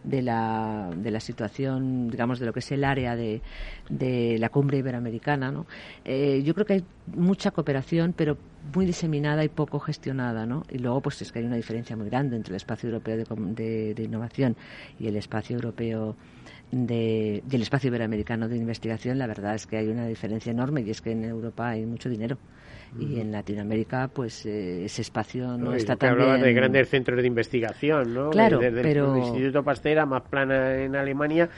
de la, de la situación, digamos, de lo que es el área de, de la cumbre iberoamericana, ¿no? Eh, yo creo que hay mucha cooperación, pero muy diseminada y poco gestionada, ¿no? Y luego, pues es que hay una diferencia muy grande entre el espacio europeo de, de, innovación y el espacio europeo de, del espacio iberoamericano de investigación. La verdad es que hay una diferencia enorme y es que en Europa hay mucho dinero y en Latinoamérica pues eh, ese espacio no, está tan bien. de grandes centros de investigación, ¿no? Claro, Desde pero... el Instituto Pasteur más plana en Alemania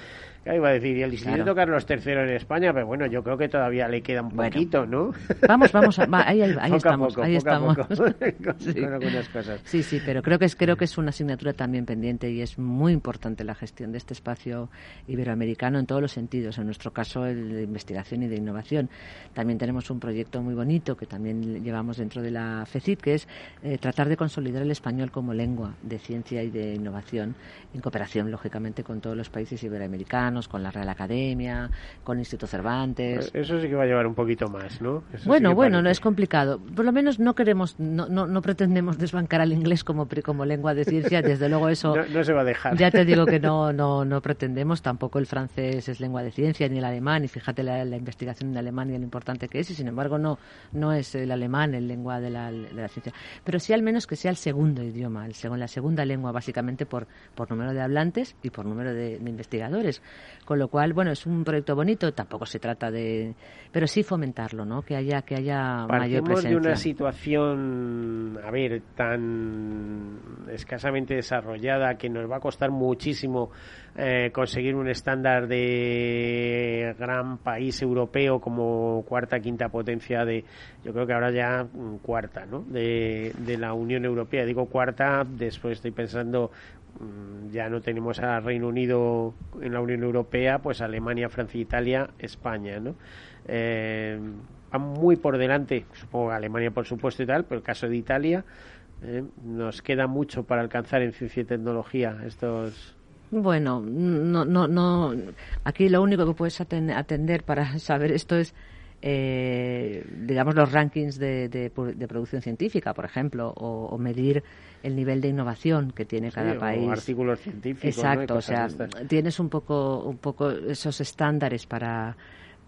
iba a decir, y el Instituto Carlos III en España, pero bueno, yo creo que todavía le queda un poquito, ¿no? <laughs> Vamos, vamos, ahí, estamos, ahí estamos. sí. algunas cosas. sí, sí, pero creo que es creo que es una asignatura también pendiente y es muy importante la gestión de este espacio iberoamericano en todos los sentidos. En nuestro caso, el de investigación y de innovación. También tenemos un proyecto muy bonito que también llevamos dentro de la FECIT, que es eh, tratar de consolidar el español como lengua de ciencia y de innovación en cooperación, lógicamente, con todos los países iberoamericanos con la Real Academia, con el Instituto Cervantes. Eso sí que va a llevar un poquito más, ¿no? bueno, bueno, no es complicado. Por lo menos no queremos, no, no, no pretendemos desbancar al inglés como, como lengua de ciencia. Desde luego eso... <laughs> no, se va a dejar. Ya te digo que no, <laughs> no, no pretendemos. Tampoco el francés es lengua de ciencia, ni el alemán. Y fíjate la, investigación en alemán y lo importante que es. Y sin embargo no, no es el alemán el lengua de la, de la ciencia. Pero sí al menos que sea el segundo idioma, el la segunda lengua básicamente por, por número de hablantes y por número de investigadores Con lo cual, bueno, es un proyecto bonito, tampoco se trata de... Pero sí fomentarlo, ¿no? Que haya, que haya mayor presencia. de una situación, a ver, tan escasamente desarrollada que nos va a costar muchísimo eh, conseguir un estándar de gran país europeo como cuarta, quinta potencia de, yo creo que ahora ya cuarta, ¿no? De, de la Unión Europea. Digo cuarta, después estoy pensando ya no tenemos a Reino Unido en la Unión Europea, pues Alemania, Francia, Italia, España, ¿no? Eh, van muy por delante, supongo Alemania por supuesto y tal, pero el caso de Italia eh, nos queda mucho para alcanzar en ciencia y tecnología estos bueno, no, no, no. Aquí lo único que puedes atender para saber esto es eh, digamos, los rankings de, de, producción científica, por ejemplo, o, medir el nivel de innovación que tiene cada país. O artículos científicos. Exacto, o sea, tienes un poco, un poco esos estándares para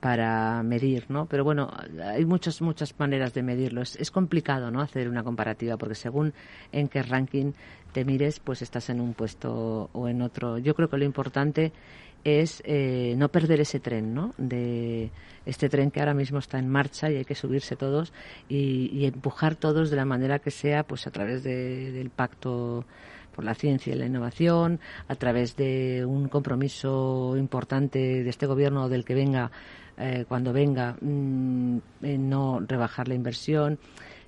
para medir, ¿no? Pero bueno, hay muchas muchas maneras de medirlo. Es, es, complicado, ¿no? Hacer una comparativa porque según en qué ranking te mires, pues estás en un puesto o en otro. Yo creo que lo importante es eh, no perder ese tren, ¿no? De este tren que ahora mismo está en marcha y hay que subirse todos y, empujar todos de la manera que sea, pues a través del pacto por la ciencia y la innovación, a través de un compromiso importante de este gobierno o del que venga eh, cuando venga, mm, no rebajar la inversión.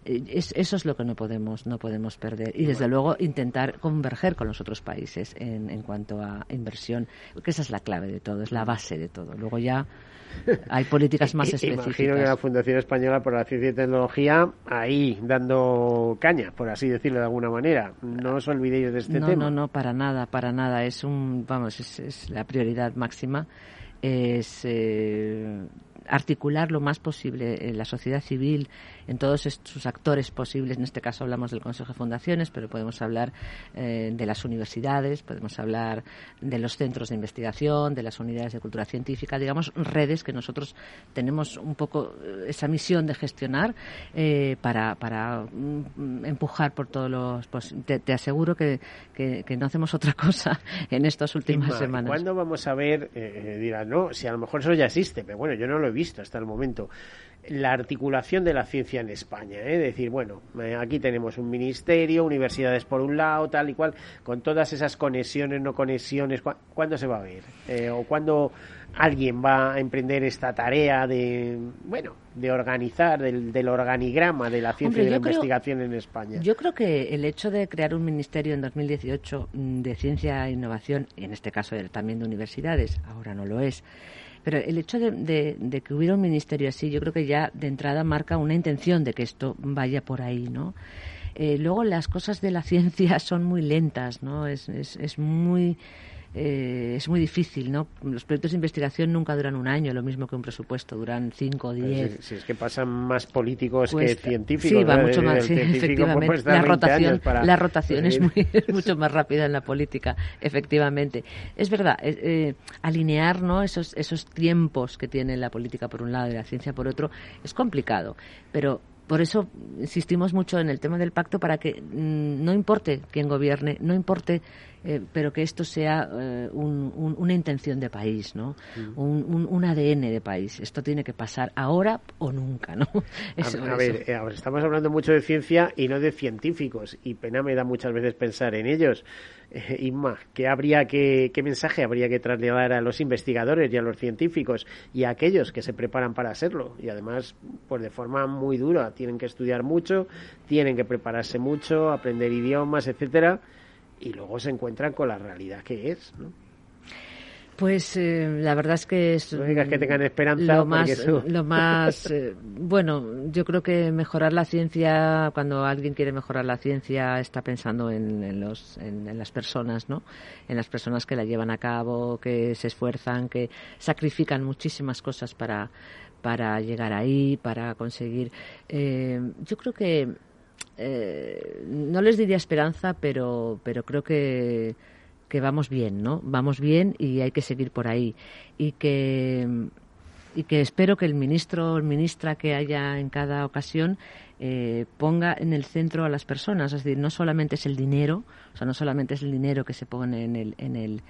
Eh, eso es lo que no podemos, no podemos perder. Y desde luego intentar converger con los otros países en, en cuanto a inversión, que esa es la clave de todo, es la base de todo. Luego ya <laughs> hay políticas más específicas. Imagino que la Fundación Española por la Ciencia y Tecnología ahí dando caña, por así decirlo de alguna manera. No os olvidéis de este tema. No, no, para nada, para nada. Es un, vamos, es, la prioridad máxima. Es eh, articular lo más posible la sociedad civil en todos sus actores posibles. En este caso hablamos del Consejo de Fundaciones, pero podemos hablar eh, de las universidades, podemos hablar de los centros de investigación, de las unidades de cultura científica, digamos, redes que nosotros tenemos un poco eh, esa misión de gestionar eh, para, para mm, empujar por todos los... Pues, te, aseguro que, que, no hacemos otra cosa <laughs> en estas últimas semanas. ¿Cuándo vamos a ver, dirán, no, si a lo mejor eso ya existe, pero bueno, yo no lo he visto hasta el momento, la articulación de la ciencia en España. ¿eh? Decir, bueno, eh, aquí tenemos un ministerio, universidades por un lado, tal y cual, con todas esas conexiones, no conexiones. ¿Cuándo se va a ver? Eh, ¿O cuándo alguien va a emprender esta tarea de, bueno, de organizar, del, organigrama de la ciencia y de la investigación en España? Yo creo que el hecho de crear un ministerio en 2018 mm, de ciencia e innovación, y en este caso también de universidades, ahora no lo es, pero el hecho de, que hubiera un ministerio así, yo creo que ya de entrada marca una intención de que esto vaya por ahí, ¿no? Eh, luego las cosas de la <laughs> ciencia son muy lentas, ¿no? Es, es, es muy eh, es muy difícil, ¿no? Los proyectos de investigación nunca duran un año, lo mismo que un presupuesto, duran cinco o diez. Si, es que pasan más políticos que científicos. Sí, va mucho más, <laughs> sí, efectivamente. La rotación, la rotación es, <laughs> muy, mucho más rápida en la política, efectivamente. Es verdad, eh, alinear ¿no? esos, esos tiempos que tiene la política por un lado y la ciencia por otro es complicado, pero por eso insistimos mucho en el tema del pacto para que mm, no importe quién gobierne, no importe eh, pero que esto sea eh, una intención de país, ¿no? Mm. Un, ADN de país. Esto tiene que pasar ahora o nunca, ¿no? <laughs> a, ver, eh, estamos hablando mucho de ciencia y no de científicos, y pena me da muchas veces pensar en ellos. Inma, ¿qué, habría que, ¿qué mensaje habría que trasladar a los investigadores y a los científicos y a aquellos que se preparan para serlo? Y además, pues de forma muy dura, tienen que estudiar mucho, tienen que prepararse mucho, aprender idiomas, etcétera y luego se encuentran con la realidad que es, ¿no? Pues eh, la verdad es que es no digas que tengan esperanza lo más, lo más eh, bueno yo creo que mejorar la ciencia cuando alguien quiere mejorar la ciencia está pensando en, los en, las personas no en las personas que la llevan a cabo que se esfuerzan que sacrifican muchísimas cosas para para llegar ahí para conseguir eh, yo creo que eh, no les diría esperanza, pero, pero creo que, que vamos bien, ¿no? Vamos bien y hay que seguir por ahí. Y que, y que espero que el ministro o ministra que haya en cada ocasión eh, ponga en el centro a las personas. Es decir, no solamente es el dinero, o sea, no solamente es el dinero que se pone en el, en el,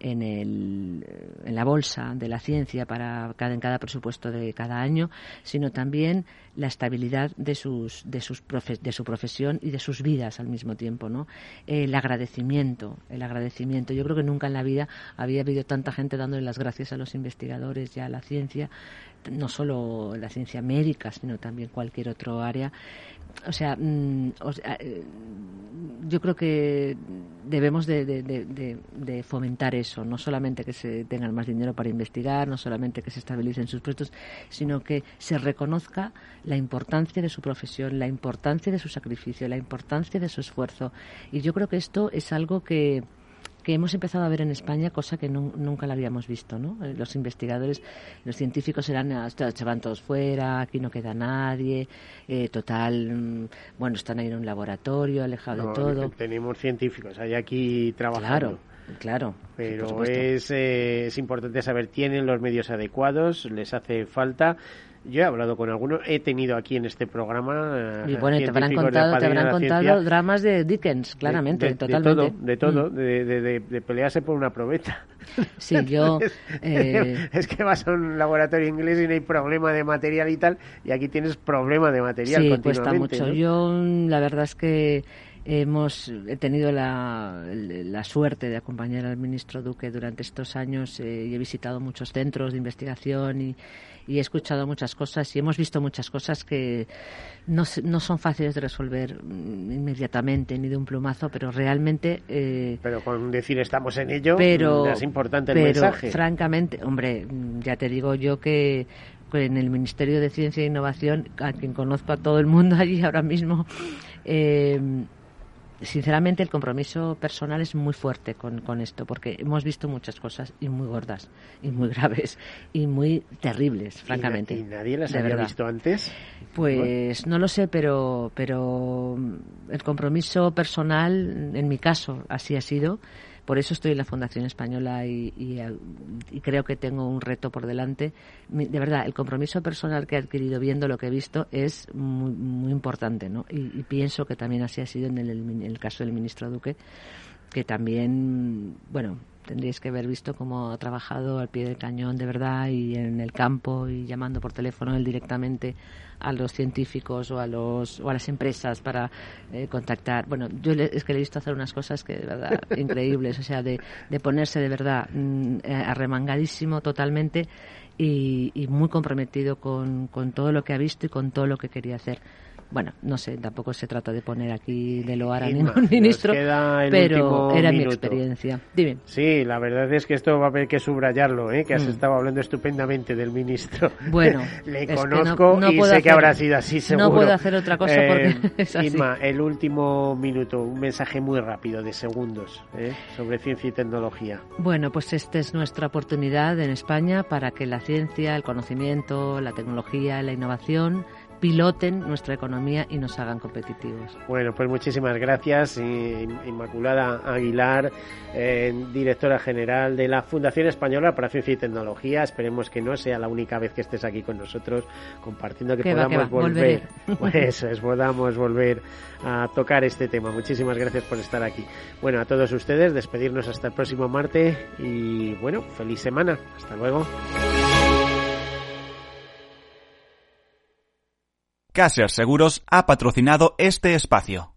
en, el, en la bolsa de la ciencia para cada, en cada presupuesto de cada año, sino también la estabilidad de sus de sus de su profesión y de sus vidas al mismo tiempo, ¿no? El agradecimiento, el agradecimiento. Yo creo que nunca en la vida había habido tanta gente dándole las gracias a los investigadores y a la ciencia, no solo la ciencia médica, sino también cualquier otro área o sea, mm, eh, yo creo que debemos de, fomentar eso, no solamente que se tengan más dinero para investigar, no solamente que se estabilicen sus puestos, sino que se reconozca la importancia de su profesión, la importancia de su sacrificio, la importancia de su esfuerzo. Y yo creo que esto es algo que, que hemos empezado a ver en España, cosa que nunca la habíamos visto, ¿no? Eh, los investigadores, los científicos eran, ah, se van todos fuera, aquí no queda nadie, eh, total, mm, bueno, están ahí en un laboratorio, alejado de todo. Tenemos científicos, hay aquí trabajando. Claro. Claro. Pero es, eh, es importante saber, ¿tienen los medios adecuados? ¿Les hace falta? Yo he hablado con algunos, he tenido aquí en este programa. Y bueno, te habrán contado, te habrán contado dramas de Dickens, claramente, totalmente. De todo, de todo, mm. de, pelearse por una probeta. <laughs> Sí, yo. <laughs> Eh, es que vas a un laboratorio inglés y no hay problema de material y tal, y aquí tienes problema de material. Sí, cuesta mucho. Yo, la verdad es que hemos he tenido la, la, suerte de acompañar al ministro Duque durante estos años eh, y he visitado muchos centros de investigación y y he escuchado muchas cosas y hemos visto muchas cosas que no, no son fáciles de resolver mm, inmediatamente ni de un plumazo, pero realmente... Eh, pero con decir estamos en ello pero, es importante el pero, francamente, hombre, mm, ya te digo yo que en el Ministerio de Ciencia e Innovación, a quien conozco a todo el mundo <laughs> allí ahora mismo, eh, sinceramente el compromiso personal es muy fuerte con, con, esto, porque hemos visto muchas cosas y muy gordas, y muy graves, y muy terribles, francamente. ¿Y, nadie las había visto antes? Pues no lo sé, pero, pero el compromiso personal, en mi caso, así ha sido. Por eso estoy en la Fundación Española y, creo que tengo un reto por delante. De verdad, el compromiso personal que he adquirido viendo lo que he visto es muy, importante, ¿no? Y, pienso que también así ha sido en el, caso del ministro Duque, que también, bueno, tendríais que haber visto cómo ha trabajado al pie del cañón de verdad y en el campo y llamando por teléfono él directamente a los científicos o a los o a las empresas para eh, contactar. Bueno, yo es que le he visto hacer unas cosas que de verdad <laughs> increíbles, o sea, de, de ponerse de verdad mm, eh, arremangadísimo totalmente y, y muy comprometido con, con todo lo que ha visto y con todo lo que quería hacer bueno, no sé, tampoco se trata de poner aquí de loar a ningún <laughs> ministro, pero era mi experiencia. Dime. Sí, la verdad es que esto va a haber que subrayarlo, ¿eh? que has mm. estado hablando estupendamente del ministro. <laughs> Bueno, le conozco y sé que habrá sido así seguro. No puedo hacer otra cosa porque eh, <laughs> es así. Inma, el último minuto, un mensaje muy rápido de segundos ¿eh? sobre ciencia y tecnología. Bueno, pues esta es nuestra oportunidad en España para que la ciencia, el conocimiento, la tecnología, la innovación piloten nuestra economía y nos hagan competitivos. Bueno, pues muchísimas gracias, Inmaculada Aguilar, eh, directora general de la Fundación Española para Ciencia y Tecnología. Esperemos que no sea la única vez que estés aquí con nosotros compartiendo, que podamos volver, <laughs> pues es, podamos volver a tocar este tema. Muchísimas gracias por estar aquí. Bueno, a todos ustedes, despedirnos hasta el próximo martes y bueno, feliz semana. Hasta luego. Caser Seguros ha patrocinado este espacio.